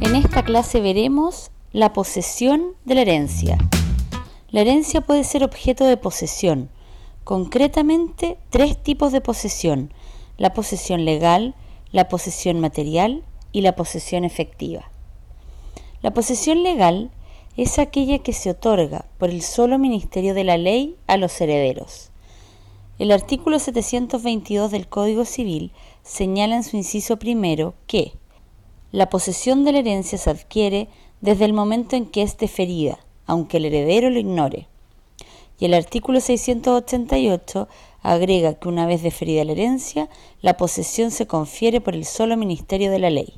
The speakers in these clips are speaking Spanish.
En esta clase veremos la posesión de la herencia. La herencia puede ser objeto de posesión, concretamente tres tipos de posesión, la posesión legal, la posesión material y la posesión efectiva. La posesión legal es aquella que se otorga por el solo ministerio de la ley a los herederos. El artículo 722 del Código Civil señala en su inciso primero que la posesión de la herencia se adquiere desde el momento en que es deferida, aunque el heredero lo ignore. Y el artículo 688 agrega que una vez deferida la herencia, la posesión se confiere por el solo ministerio de la ley.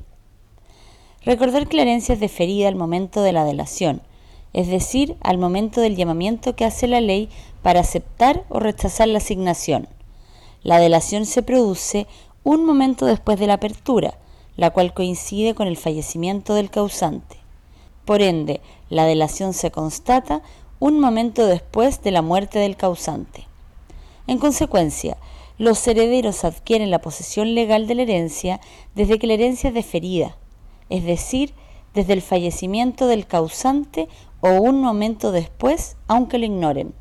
Recordar que la herencia es deferida al momento de la delación, es decir, al momento del llamamiento que hace la ley para aceptar o rechazar la asignación. La delación se produce un momento después de la apertura, la cual coincide con el fallecimiento del causante. Por ende, la delación se constata un momento después de la muerte del causante. En consecuencia, los herederos adquieren la posesión legal de la herencia desde que la herencia es deferida, es decir, desde el fallecimiento del causante o un momento después, aunque lo ignoren.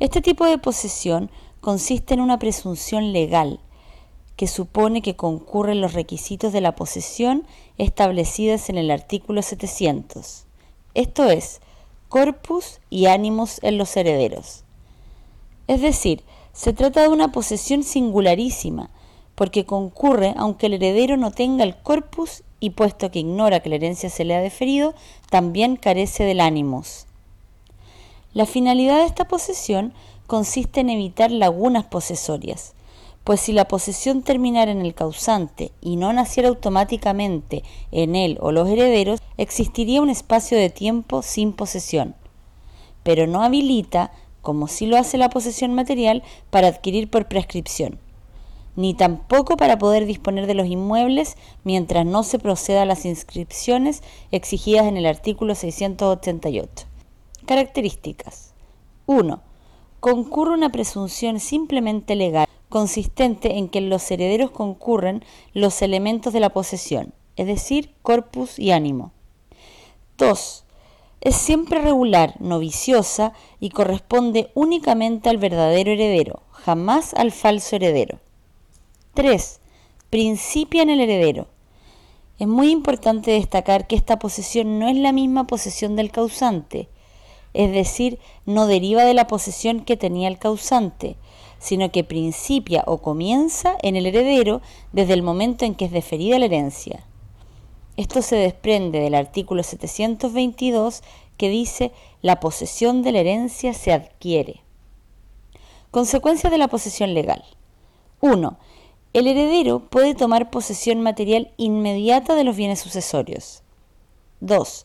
Este tipo de posesión consiste en una presunción legal, que supone que concurren los requisitos de la posesión establecidos en el artículo 700, esto es, corpus y ánimos en los herederos. Es decir, se trata de una posesión singularísima, porque concurre aunque el heredero no tenga el corpus y puesto que ignora que la herencia se le ha deferido, también carece del ánimos. La finalidad de esta posesión consiste en evitar lagunas posesorias, pues si la posesión terminara en el causante y no naciera automáticamente en él o los herederos, existiría un espacio de tiempo sin posesión, pero no habilita, como si lo hace la posesión material, para adquirir por prescripción, ni tampoco para poder disponer de los inmuebles mientras no se proceda a las inscripciones exigidas en el artículo 688. Características. 1. Concurre una presunción simplemente legal consistente en que en los herederos concurren los elementos de la posesión, es decir, corpus y ánimo. 2. Es siempre regular, no viciosa y corresponde únicamente al verdadero heredero, jamás al falso heredero. 3. Principia en el heredero. Es muy importante destacar que esta posesión no es la misma posesión del causante, es decir, no deriva de la posesión que tenía el causante, sino que principia o comienza en el heredero desde el momento en que es deferida la herencia. Esto se desprende del artículo 722 que dice la posesión de la herencia se adquiere. Consecuencias de la posesión legal. 1. El heredero puede tomar posesión material inmediata de los bienes sucesorios. 2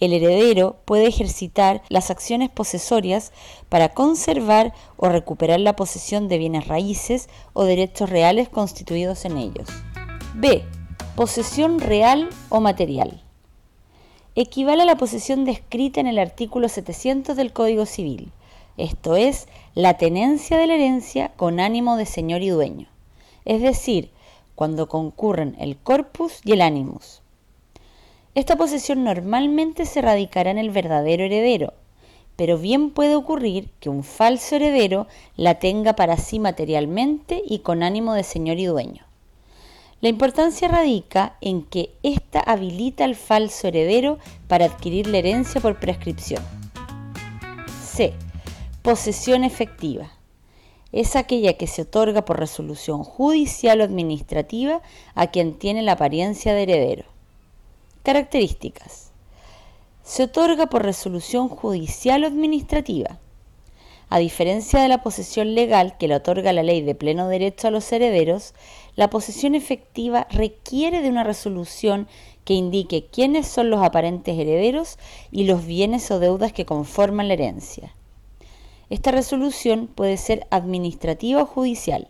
el heredero puede ejercitar las acciones posesorias para conservar o recuperar la posesión de bienes raíces o derechos reales constituidos en ellos. B. Posesión real o material. Equivale a la posesión descrita en el artículo 700 del Código Civil, esto es, la tenencia de la herencia con ánimo de señor y dueño, es decir, cuando concurren el corpus y el animus. Esta posesión normalmente se radicará en el verdadero heredero, pero bien puede ocurrir que un falso heredero la tenga para sí materialmente y con ánimo de señor y dueño. La importancia radica en que ésta habilita al falso heredero para adquirir la herencia por prescripción. C. Posesión efectiva. Es aquella que se otorga por resolución judicial o administrativa a quien tiene la apariencia de heredero. Características. Se otorga por resolución judicial o administrativa. A diferencia de la posesión legal que le otorga la ley de pleno derecho a los herederos, la posesión efectiva requiere de una resolución que indique quiénes son los aparentes herederos y los bienes o deudas que conforman la herencia. Esta resolución puede ser administrativa o judicial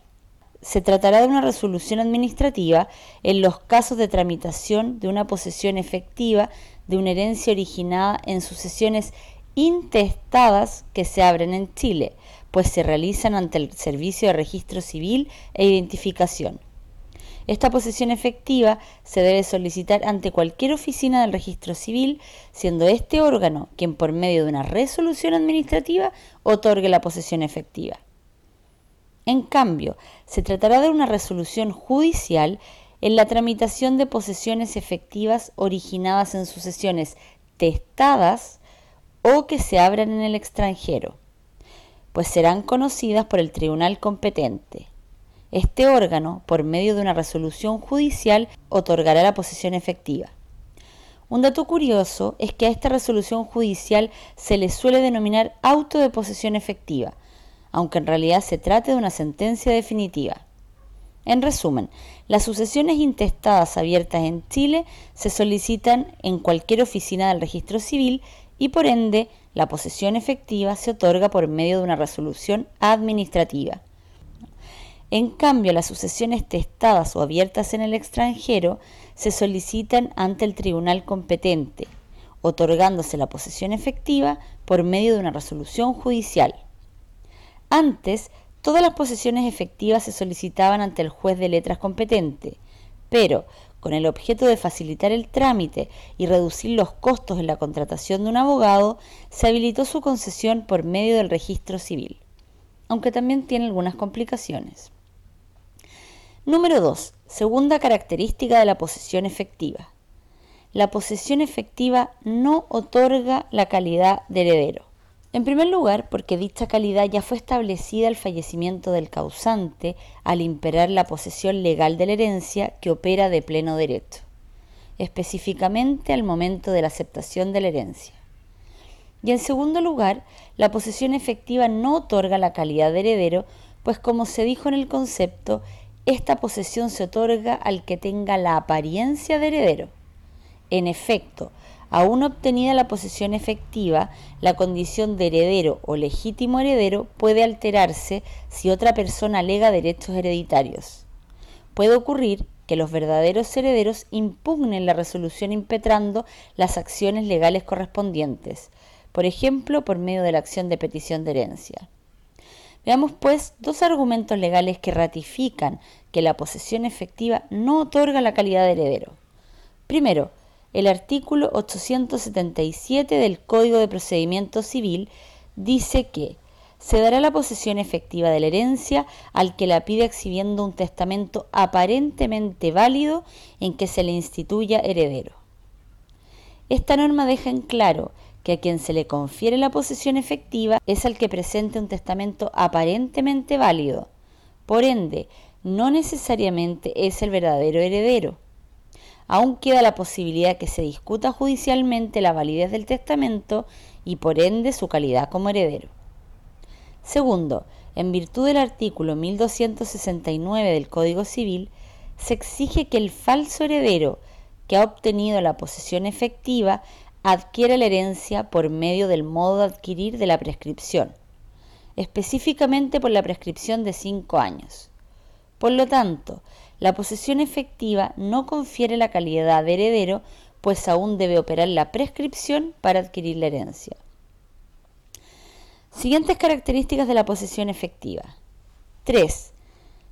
se tratará de una resolución administrativa en los casos de tramitación de una posesión efectiva de una herencia originada en sucesiones intestadas que se abren en Chile, pues se realizan ante el Servicio de Registro Civil e Identificación. Esta posesión efectiva se debe solicitar ante cualquier oficina del registro civil, siendo este órgano quien por medio de una resolución administrativa otorgue la posesión efectiva. En cambio, se tratará de una resolución judicial en la tramitación de posesiones efectivas originadas en sucesiones testadas o que se abran en el extranjero, pues serán conocidas por el tribunal competente. Este órgano, por medio de una resolución judicial, otorgará la posesión efectiva. Un dato curioso es que a esta resolución judicial se le suele denominar auto de posesión efectiva, aunque en realidad se trate de una sentencia definitiva. En resumen, las sucesiones intestadas abiertas en Chile se solicitan en cualquier oficina del registro civil y por ende la posesión efectiva se otorga por medio de una resolución administrativa. En cambio, las sucesiones testadas o abiertas en el extranjero se solicitan ante el tribunal competente, otorgándose la posesión efectiva por medio de una resolución judicial. Antes, todas las posesiones efectivas se solicitaban ante el juez de letras competente, pero con el objeto de facilitar el trámite y reducir los costos en la contratación de un abogado, se habilitó su concesión por medio del registro civil, aunque también tiene algunas complicaciones. Número 2. Segunda característica de la posesión efectiva. La posesión efectiva no otorga la calidad de heredero. En primer lugar, porque dicha calidad ya fue establecida al fallecimiento del causante al imperar la posesión legal de la herencia que opera de pleno derecho, específicamente al momento de la aceptación de la herencia. Y en segundo lugar, la posesión efectiva no otorga la calidad de heredero, pues como se dijo en el concepto, esta posesión se otorga al que tenga la apariencia de heredero. En efecto, Aún obtenida la posesión efectiva, la condición de heredero o legítimo heredero puede alterarse si otra persona alega derechos hereditarios. Puede ocurrir que los verdaderos herederos impugnen la resolución impetrando las acciones legales correspondientes, por ejemplo, por medio de la acción de petición de herencia. Veamos pues dos argumentos legales que ratifican que la posesión efectiva no otorga la calidad de heredero. Primero, el artículo 877 del Código de Procedimiento Civil dice que se dará la posesión efectiva de la herencia al que la pide exhibiendo un testamento aparentemente válido en que se le instituya heredero. Esta norma deja en claro que a quien se le confiere la posesión efectiva es al que presente un testamento aparentemente válido. Por ende, no necesariamente es el verdadero heredero aún queda la posibilidad que se discuta judicialmente la validez del testamento y por ende su calidad como heredero. Segundo, en virtud del artículo 1269 del Código Civil, se exige que el falso heredero que ha obtenido la posesión efectiva adquiera la herencia por medio del modo de adquirir de la prescripción, específicamente por la prescripción de cinco años. Por lo tanto, la posesión efectiva no confiere la calidad de heredero, pues aún debe operar la prescripción para adquirir la herencia. Siguientes características de la posesión efectiva. 3.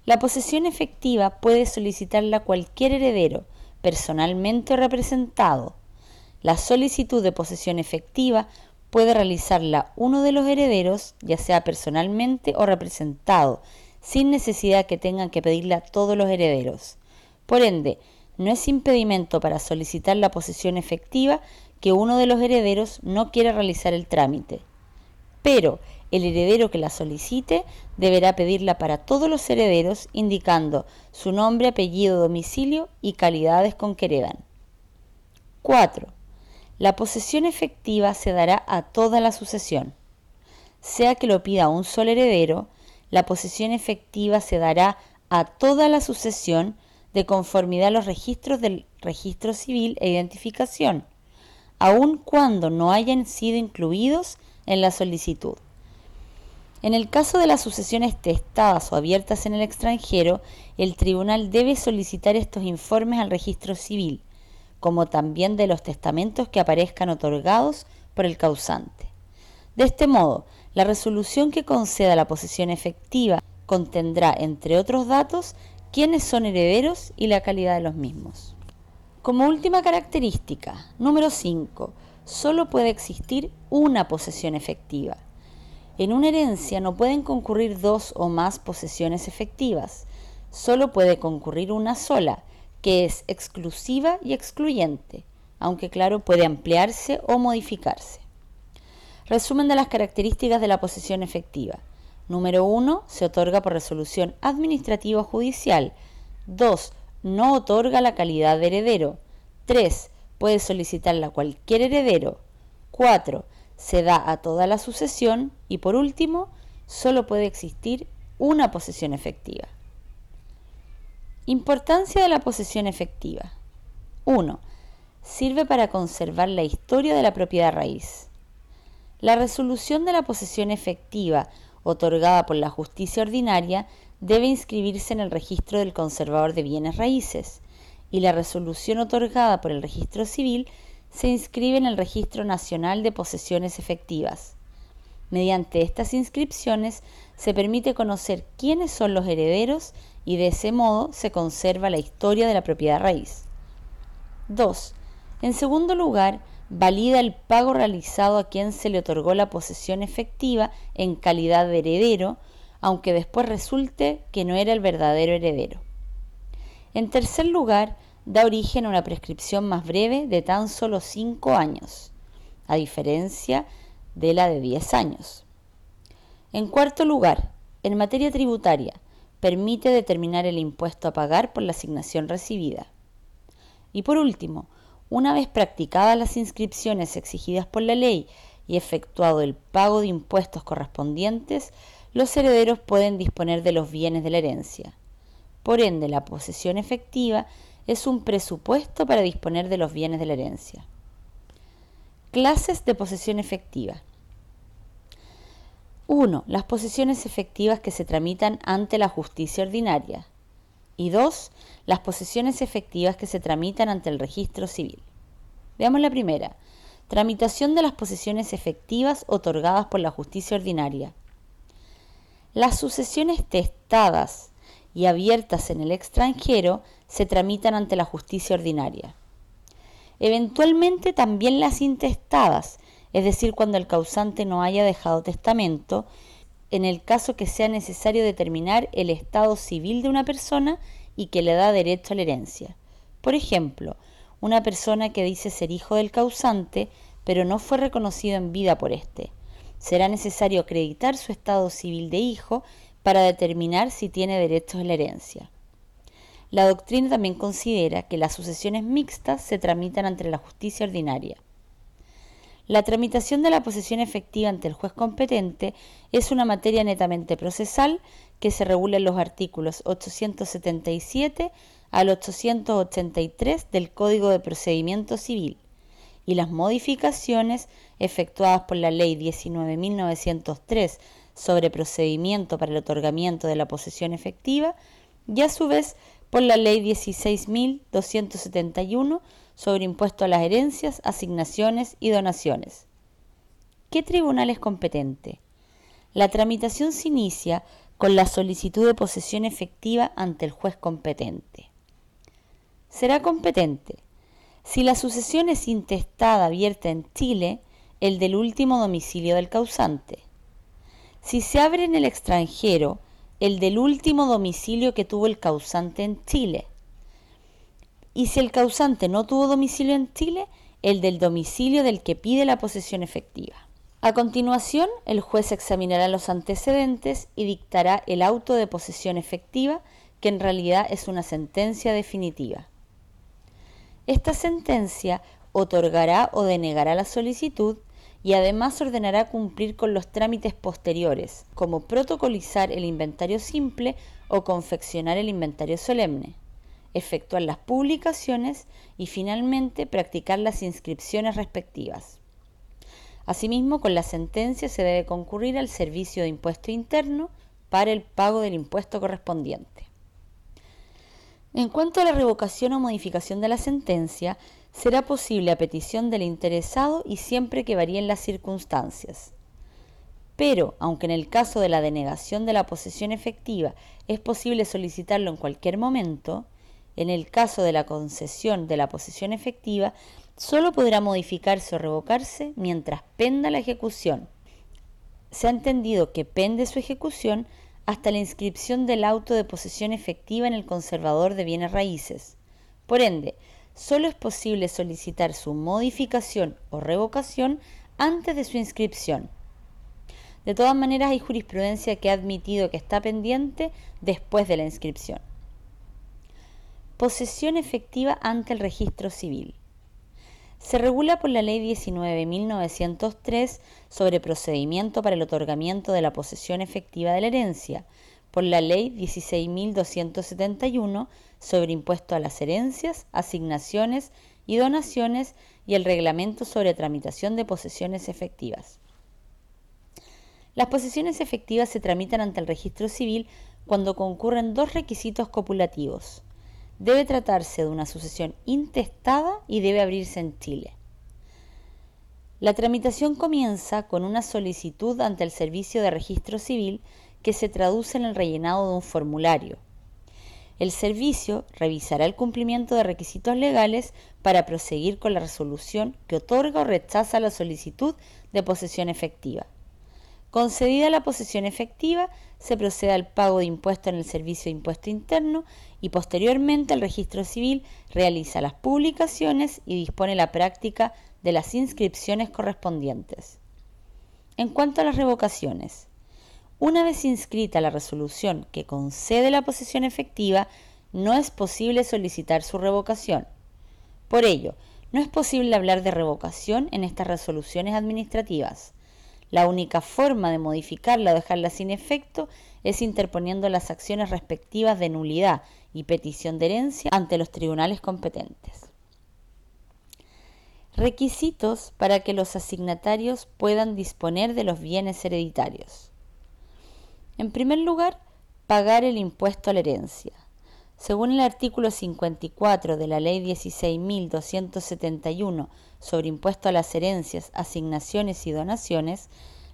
La posesión efectiva puede solicitarla cualquier heredero, personalmente o representado. La solicitud de posesión efectiva puede realizarla uno de los herederos, ya sea personalmente o representado, sin necesidad que tengan que pedirle a todos los herederos. Por ende, no es impedimento para solicitar la posesión efectiva que uno de los herederos no quiera realizar el trámite. Pero el heredero que la solicite deberá pedirla para todos los herederos indicando su nombre, apellido, domicilio y calidades con que heredan. 4. La posesión efectiva se dará a toda la sucesión, sea que lo pida un solo heredero, la posesión efectiva se dará a toda la sucesión de conformidad a los registros del registro civil e identificación, aun cuando no hayan sido incluidos en la solicitud. En el caso de las sucesiones testadas o abiertas en el extranjero, el tribunal debe solicitar estos informes al registro civil, como también de los testamentos que aparezcan otorgados por el causante. De este modo, la resolución que conceda la posesión efectiva contendrá, entre otros datos, quiénes son herederos y la calidad de los mismos. Como última característica, número 5, solo puede existir una posesión efectiva. En una herencia no pueden concurrir dos o más posesiones efectivas, solo puede concurrir una sola, que es exclusiva y excluyente, aunque claro puede ampliarse o modificarse. Resumen de las características de la posesión efectiva. Número 1. Se otorga por resolución administrativa o judicial. 2. No otorga la calidad de heredero. 3. Puede solicitarla cualquier heredero. 4. Se da a toda la sucesión. Y por último, solo puede existir una posesión efectiva. Importancia de la posesión efectiva. 1. Sirve para conservar la historia de la propiedad raíz. La resolución de la posesión efectiva otorgada por la justicia ordinaria debe inscribirse en el registro del conservador de bienes raíces y la resolución otorgada por el registro civil se inscribe en el registro nacional de posesiones efectivas. Mediante estas inscripciones se permite conocer quiénes son los herederos y de ese modo se conserva la historia de la propiedad raíz. 2. En segundo lugar, valida el pago realizado a quien se le otorgó la posesión efectiva en calidad de heredero, aunque después resulte que no era el verdadero heredero. En tercer lugar, da origen a una prescripción más breve de tan solo 5 años, a diferencia de la de 10 años. En cuarto lugar, en materia tributaria, permite determinar el impuesto a pagar por la asignación recibida. Y por último, una vez practicadas las inscripciones exigidas por la ley y efectuado el pago de impuestos correspondientes, los herederos pueden disponer de los bienes de la herencia. Por ende, la posesión efectiva es un presupuesto para disponer de los bienes de la herencia. Clases de posesión efectiva. 1. Las posesiones efectivas que se tramitan ante la justicia ordinaria y dos, las posesiones efectivas que se tramitan ante el registro civil. Veamos la primera. Tramitación de las posesiones efectivas otorgadas por la justicia ordinaria. Las sucesiones testadas y abiertas en el extranjero se tramitan ante la justicia ordinaria. Eventualmente también las intestadas, es decir, cuando el causante no haya dejado testamento, en el caso que sea necesario determinar el estado civil de una persona y que le da derecho a la herencia. Por ejemplo, una persona que dice ser hijo del causante, pero no fue reconocido en vida por éste. Será necesario acreditar su estado civil de hijo para determinar si tiene derechos a la herencia. La doctrina también considera que las sucesiones mixtas se tramitan ante la justicia ordinaria. La tramitación de la posesión efectiva ante el juez competente es una materia netamente procesal que se regula en los artículos 877 al 883 del Código de Procedimiento Civil y las modificaciones efectuadas por la Ley 19.903 sobre procedimiento para el otorgamiento de la posesión efectiva y a su vez por la Ley 16.271 sobre impuesto a las herencias, asignaciones y donaciones. ¿Qué tribunal es competente? La tramitación se inicia con la solicitud de posesión efectiva ante el juez competente. Será competente si la sucesión es intestada abierta en Chile, el del último domicilio del causante. Si se abre en el extranjero, el del último domicilio que tuvo el causante en Chile. Y si el causante no tuvo domicilio en Chile, el del domicilio del que pide la posesión efectiva. A continuación, el juez examinará los antecedentes y dictará el auto de posesión efectiva, que en realidad es una sentencia definitiva. Esta sentencia otorgará o denegará la solicitud y además ordenará cumplir con los trámites posteriores, como protocolizar el inventario simple o confeccionar el inventario solemne, efectuar las publicaciones y finalmente practicar las inscripciones respectivas. Asimismo, con la sentencia se debe concurrir al servicio de impuesto interno para el pago del impuesto correspondiente. En cuanto a la revocación o modificación de la sentencia, será posible a petición del interesado y siempre que varíen las circunstancias. pero aunque en el caso de la denegación de la posesión efectiva es posible solicitarlo en cualquier momento, en el caso de la concesión de la posesión efectiva solo podrá modificarse o revocarse mientras penda la ejecución. Se ha entendido que pende su ejecución hasta la inscripción del auto de posesión efectiva en el conservador de bienes raíces. Por ende, solo es posible solicitar su modificación o revocación antes de su inscripción. De todas maneras, hay jurisprudencia que ha admitido que está pendiente después de la inscripción. Posesión efectiva ante el registro civil. Se regula por la Ley 19.903 sobre procedimiento para el otorgamiento de la posesión efectiva de la herencia, por la Ley 16.271 sobre impuesto a las herencias, asignaciones y donaciones y el Reglamento sobre tramitación de posesiones efectivas. Las posesiones efectivas se tramitan ante el registro civil cuando concurren dos requisitos copulativos. Debe tratarse de una sucesión intestada y debe abrirse en Chile. La tramitación comienza con una solicitud ante el Servicio de Registro Civil que se traduce en el rellenado de un formulario. El servicio revisará el cumplimiento de requisitos legales para proseguir con la resolución que otorga o rechaza la solicitud de posesión efectiva. Concedida la posesión efectiva, se procede al pago de impuestos en el Servicio de Impuesto Interno y posteriormente el registro civil realiza las publicaciones y dispone la práctica de las inscripciones correspondientes. En cuanto a las revocaciones, una vez inscrita la resolución que concede la posesión efectiva, no es posible solicitar su revocación. Por ello, no es posible hablar de revocación en estas resoluciones administrativas. La única forma de modificarla o dejarla sin efecto es interponiendo las acciones respectivas de nulidad y petición de herencia ante los tribunales competentes. Requisitos para que los asignatarios puedan disponer de los bienes hereditarios. En primer lugar, pagar el impuesto a la herencia. Según el artículo 54 de la Ley 16.271 sobre impuesto a las herencias, asignaciones y donaciones,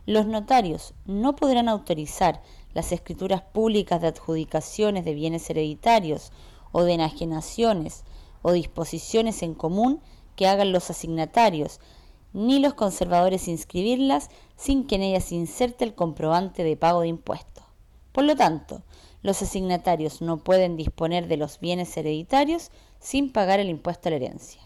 los notarios no podrán autorizar las escrituras públicas de adjudicaciones de bienes hereditarios o de enajenaciones o disposiciones en común que hagan los asignatarios, ni los conservadores inscribirlas sin que en ellas se inserte el comprobante de pago de impuestos. Por lo tanto, los asignatarios no pueden disponer de los bienes hereditarios sin pagar el impuesto a la herencia.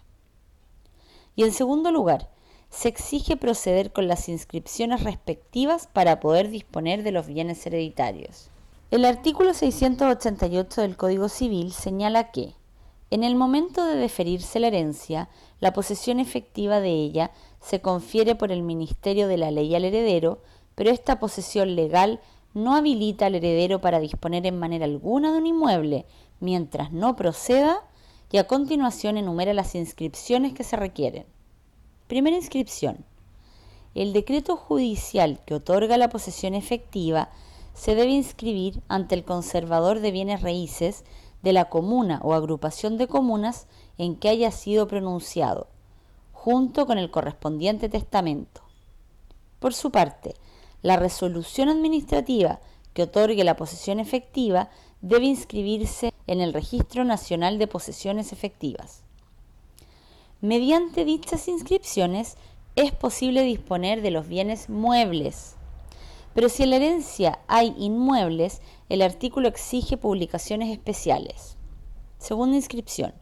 Y en segundo lugar, se exige proceder con las inscripciones respectivas para poder disponer de los bienes hereditarios. El artículo 688 del Código Civil señala que, en el momento de deferirse la herencia, la posesión efectiva de ella se confiere por el Ministerio de la Ley al heredero, pero esta posesión legal no habilita al heredero para disponer en manera alguna de un inmueble mientras no proceda y a continuación enumera las inscripciones que se requieren. Primera inscripción. El decreto judicial que otorga la posesión efectiva se debe inscribir ante el conservador de bienes raíces de la comuna o agrupación de comunas en que haya sido pronunciado, junto con el correspondiente testamento. Por su parte, la resolución administrativa que otorgue la posesión efectiva debe inscribirse en el Registro Nacional de Posesiones Efectivas. Mediante dichas inscripciones es posible disponer de los bienes muebles, pero si en la herencia hay inmuebles, el artículo exige publicaciones especiales. Segunda inscripción.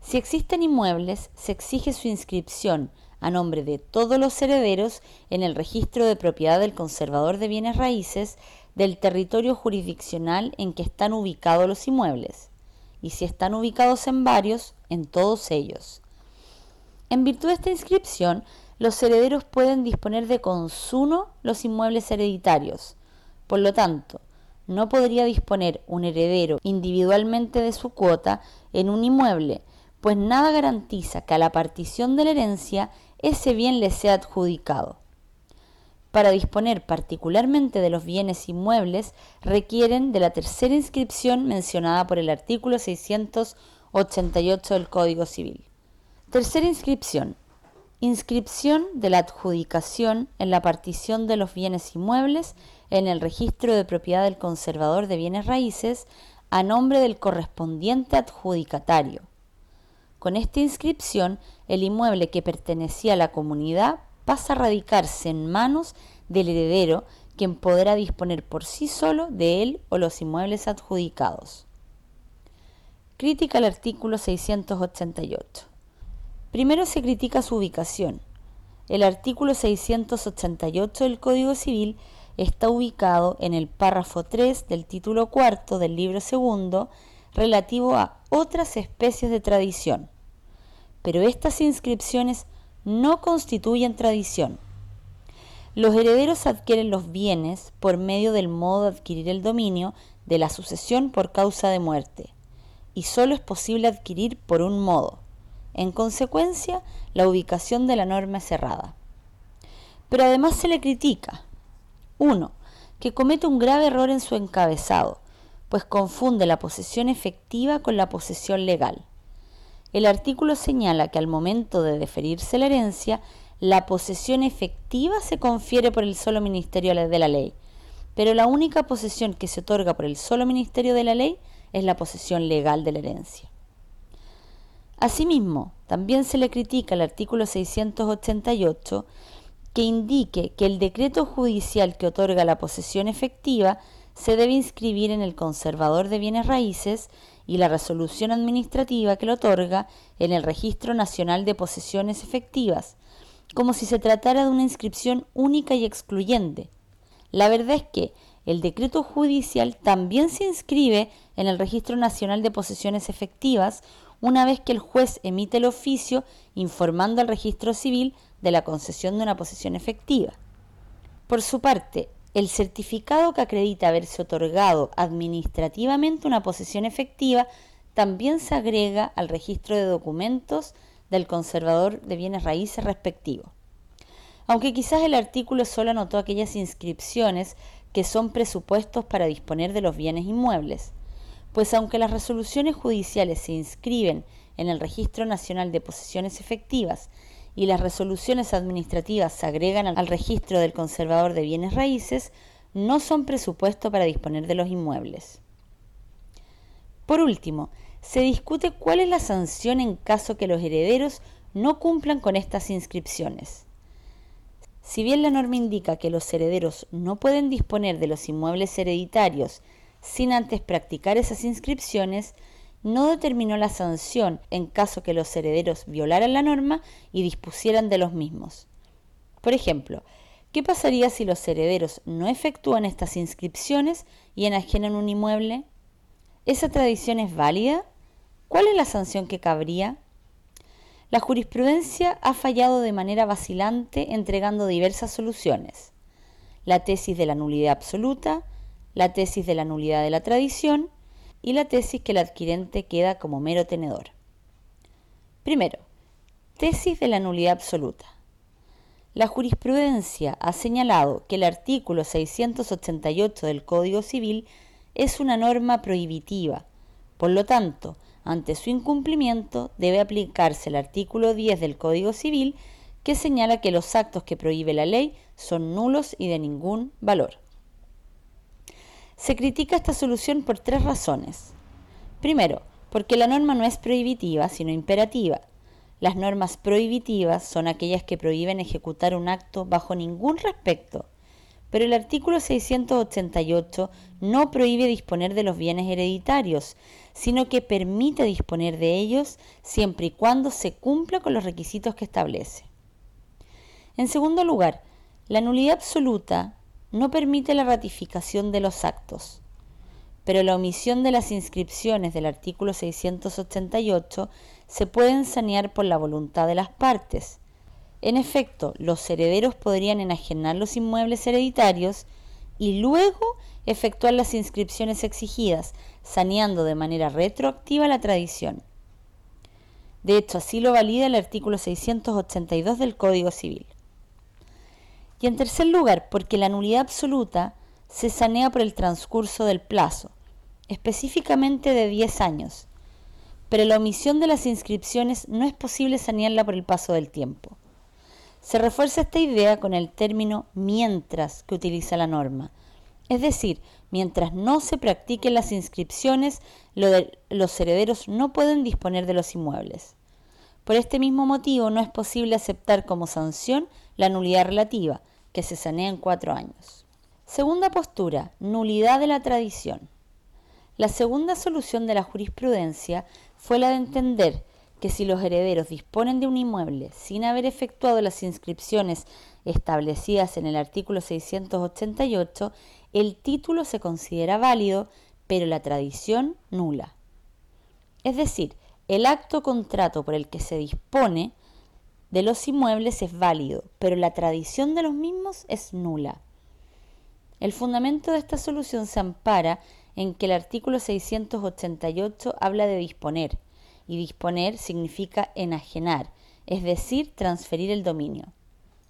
Si existen inmuebles, se exige su inscripción a nombre de todos los herederos en el registro de propiedad del conservador de bienes raíces del territorio jurisdiccional en que están ubicados los inmuebles, y si están ubicados en varios, en todos ellos. En virtud de esta inscripción, los herederos pueden disponer de consumo los inmuebles hereditarios. Por lo tanto, no podría disponer un heredero individualmente de su cuota en un inmueble, pues nada garantiza que a la partición de la herencia ese bien le sea adjudicado. Para disponer particularmente de los bienes inmuebles requieren de la tercera inscripción mencionada por el artículo 688 del Código Civil. Tercera inscripción. Inscripción de la adjudicación en la partición de los bienes inmuebles en el registro de propiedad del conservador de bienes raíces a nombre del correspondiente adjudicatario. Con esta inscripción, el inmueble que pertenecía a la comunidad pasa a radicarse en manos del heredero, quien podrá disponer por sí solo de él o los inmuebles adjudicados. Crítica al artículo 688. Primero se critica su ubicación. El artículo 688 del Código Civil está ubicado en el párrafo 3 del título cuarto del libro segundo relativo a otras especies de tradición. Pero estas inscripciones no constituyen tradición. Los herederos adquieren los bienes por medio del modo de adquirir el dominio de la sucesión por causa de muerte, y solo es posible adquirir por un modo. En consecuencia, la ubicación de la norma cerrada. Pero además se le critica. 1. Que comete un grave error en su encabezado, pues confunde la posesión efectiva con la posesión legal. El artículo señala que al momento de deferirse la herencia, la posesión efectiva se confiere por el solo ministerio de la ley, pero la única posesión que se otorga por el solo ministerio de la ley es la posesión legal de la herencia. Asimismo, también se le critica el artículo 688 que indique que el decreto judicial que otorga la posesión efectiva se debe inscribir en el conservador de bienes raíces y la resolución administrativa que lo otorga en el Registro Nacional de Posesiones Efectivas, como si se tratara de una inscripción única y excluyente. La verdad es que el decreto judicial también se inscribe en el Registro Nacional de Posesiones Efectivas una vez que el juez emite el oficio informando al registro civil de la concesión de una posesión efectiva. Por su parte, el certificado que acredita haberse otorgado administrativamente una posesión efectiva también se agrega al registro de documentos del conservador de bienes raíces respectivo. Aunque quizás el artículo solo anotó aquellas inscripciones que son presupuestos para disponer de los bienes inmuebles, pues aunque las resoluciones judiciales se inscriben en el Registro Nacional de Posesiones Efectivas y las resoluciones administrativas se agregan al registro del conservador de bienes raíces, no son presupuesto para disponer de los inmuebles. Por último, se discute cuál es la sanción en caso que los herederos no cumplan con estas inscripciones. Si bien la norma indica que los herederos no pueden disponer de los inmuebles hereditarios sin antes practicar esas inscripciones, no determinó la sanción en caso que los herederos violaran la norma y dispusieran de los mismos. Por ejemplo, ¿qué pasaría si los herederos no efectúan estas inscripciones y enajenan un inmueble? ¿Esa tradición es válida? ¿Cuál es la sanción que cabría? La jurisprudencia ha fallado de manera vacilante entregando diversas soluciones. La tesis de la nulidad absoluta, la tesis de la nulidad de la tradición y la tesis que el adquirente queda como mero tenedor. Primero, tesis de la nulidad absoluta. La jurisprudencia ha señalado que el artículo 688 del Código Civil es una norma prohibitiva, por lo tanto, ante su incumplimiento debe aplicarse el artículo 10 del Código Civil que señala que los actos que prohíbe la ley son nulos y de ningún valor. Se critica esta solución por tres razones. Primero, porque la norma no es prohibitiva, sino imperativa. Las normas prohibitivas son aquellas que prohíben ejecutar un acto bajo ningún respecto, pero el artículo 688 no prohíbe disponer de los bienes hereditarios, sino que permite disponer de ellos siempre y cuando se cumpla con los requisitos que establece. En segundo lugar, la nulidad absoluta no permite la ratificación de los actos, pero la omisión de las inscripciones del artículo 688 se pueden sanear por la voluntad de las partes. En efecto, los herederos podrían enajenar los inmuebles hereditarios y luego efectuar las inscripciones exigidas, saneando de manera retroactiva la tradición. De hecho, así lo valida el artículo 682 del Código Civil. Y en tercer lugar, porque la nulidad absoluta se sanea por el transcurso del plazo, específicamente de 10 años, pero la omisión de las inscripciones no es posible sanearla por el paso del tiempo. Se refuerza esta idea con el término mientras que utiliza la norma. Es decir, mientras no se practiquen las inscripciones, los herederos no pueden disponer de los inmuebles. Por este mismo motivo no es posible aceptar como sanción la nulidad relativa, que se sanea en cuatro años. Segunda postura, nulidad de la tradición. La segunda solución de la jurisprudencia fue la de entender que si los herederos disponen de un inmueble sin haber efectuado las inscripciones establecidas en el artículo 688, el título se considera válido, pero la tradición nula. Es decir, el acto contrato por el que se dispone de los inmuebles es válido, pero la tradición de los mismos es nula. El fundamento de esta solución se ampara en que el artículo 688 habla de disponer, y disponer significa enajenar, es decir, transferir el dominio.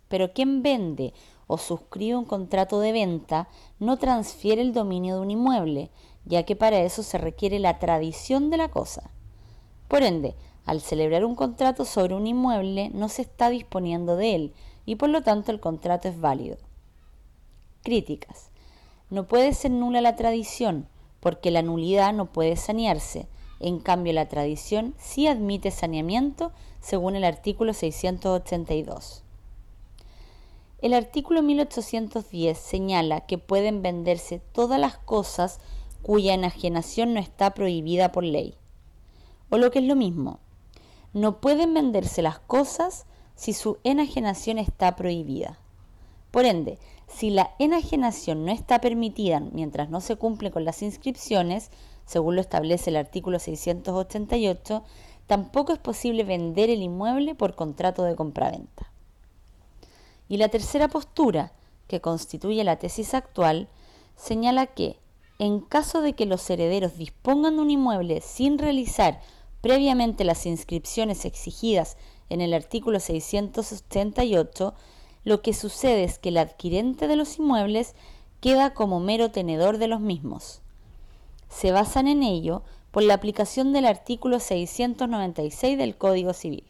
Pero quien vende o suscribe un contrato de venta no transfiere el dominio de un inmueble, ya que para eso se requiere la tradición de la cosa. Por ende, al celebrar un contrato sobre un inmueble no se está disponiendo de él y por lo tanto el contrato es válido. Críticas. No puede ser nula la tradición porque la nulidad no puede sanearse. En cambio, la tradición sí admite saneamiento según el artículo 682. El artículo 1810 señala que pueden venderse todas las cosas cuya enajenación no está prohibida por ley. O lo que es lo mismo, no pueden venderse las cosas si su enajenación está prohibida. Por ende, si la enajenación no está permitida mientras no se cumple con las inscripciones, según lo establece el artículo 688, tampoco es posible vender el inmueble por contrato de compraventa. Y la tercera postura, que constituye la tesis actual, señala que, en caso de que los herederos dispongan de un inmueble sin realizar previamente las inscripciones exigidas en el artículo 678, lo que sucede es que el adquirente de los inmuebles queda como mero tenedor de los mismos. Se basan en ello por la aplicación del artículo 696 del Código Civil.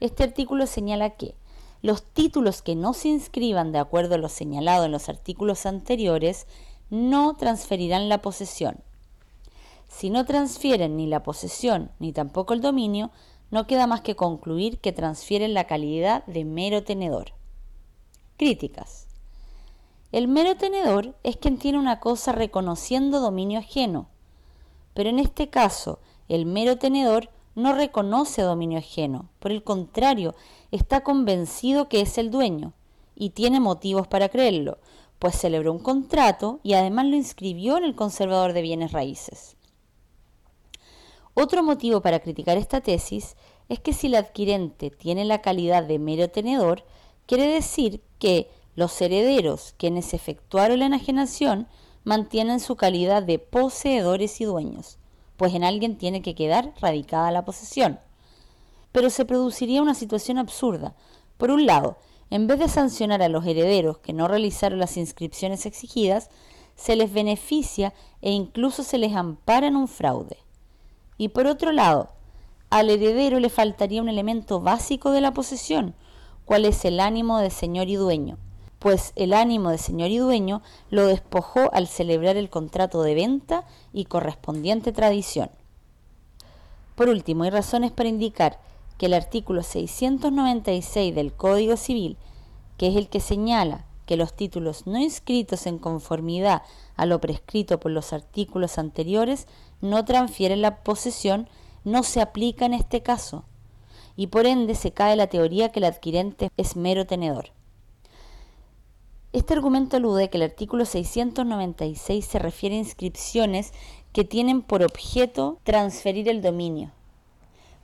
Este artículo señala que los títulos que no se inscriban de acuerdo a lo señalado en los artículos anteriores no transferirán la posesión, si no transfieren ni la posesión ni tampoco el dominio, no queda más que concluir que transfieren la calidad de mero tenedor. Críticas. El mero tenedor es quien tiene una cosa reconociendo dominio ajeno, pero en este caso el mero tenedor no reconoce dominio ajeno, por el contrario, está convencido que es el dueño y tiene motivos para creerlo, pues celebró un contrato y además lo inscribió en el conservador de bienes raíces. Otro motivo para criticar esta tesis es que si el adquirente tiene la calidad de mero tenedor, quiere decir que los herederos quienes efectuaron la enajenación mantienen su calidad de poseedores y dueños, pues en alguien tiene que quedar radicada la posesión. Pero se produciría una situación absurda. Por un lado, en vez de sancionar a los herederos que no realizaron las inscripciones exigidas, se les beneficia e incluso se les ampara en un fraude. Y por otro lado, al heredero le faltaría un elemento básico de la posesión, cuál es el ánimo de señor y dueño, pues el ánimo de señor y dueño lo despojó al celebrar el contrato de venta y correspondiente tradición. Por último, hay razones para indicar que el artículo 696 del Código Civil, que es el que señala que los títulos no inscritos en conformidad a lo prescrito por los artículos anteriores no transfieren la posesión, no se aplica en este caso, y por ende se cae la teoría que el adquirente es mero tenedor. Este argumento alude que el artículo 696 se refiere a inscripciones que tienen por objeto transferir el dominio,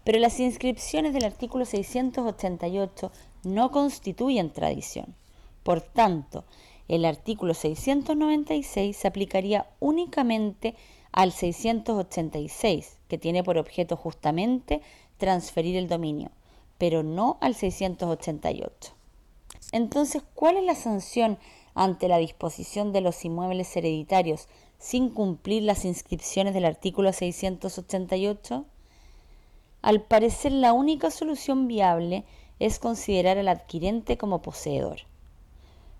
pero las inscripciones del artículo 688 no constituyen tradición. Por tanto, el artículo 696 se aplicaría únicamente al 686, que tiene por objeto justamente transferir el dominio, pero no al 688. Entonces, ¿cuál es la sanción ante la disposición de los inmuebles hereditarios sin cumplir las inscripciones del artículo 688? Al parecer, la única solución viable es considerar al adquirente como poseedor.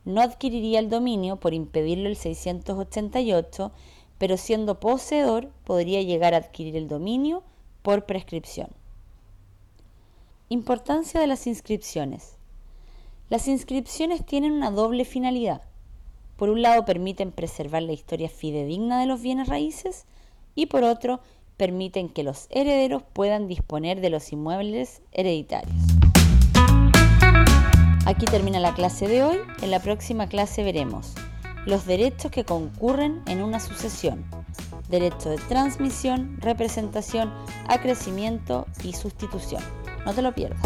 No adquiriría el dominio por impedirlo el 688, pero siendo poseedor podría llegar a adquirir el dominio por prescripción. Importancia de las inscripciones. Las inscripciones tienen una doble finalidad. Por un lado permiten preservar la historia fidedigna de los bienes raíces y por otro permiten que los herederos puedan disponer de los inmuebles hereditarios. Aquí termina la clase de hoy. En la próxima clase veremos los derechos que concurren en una sucesión. Derecho de transmisión, representación, acrecimiento y sustitución. No te lo pierdas.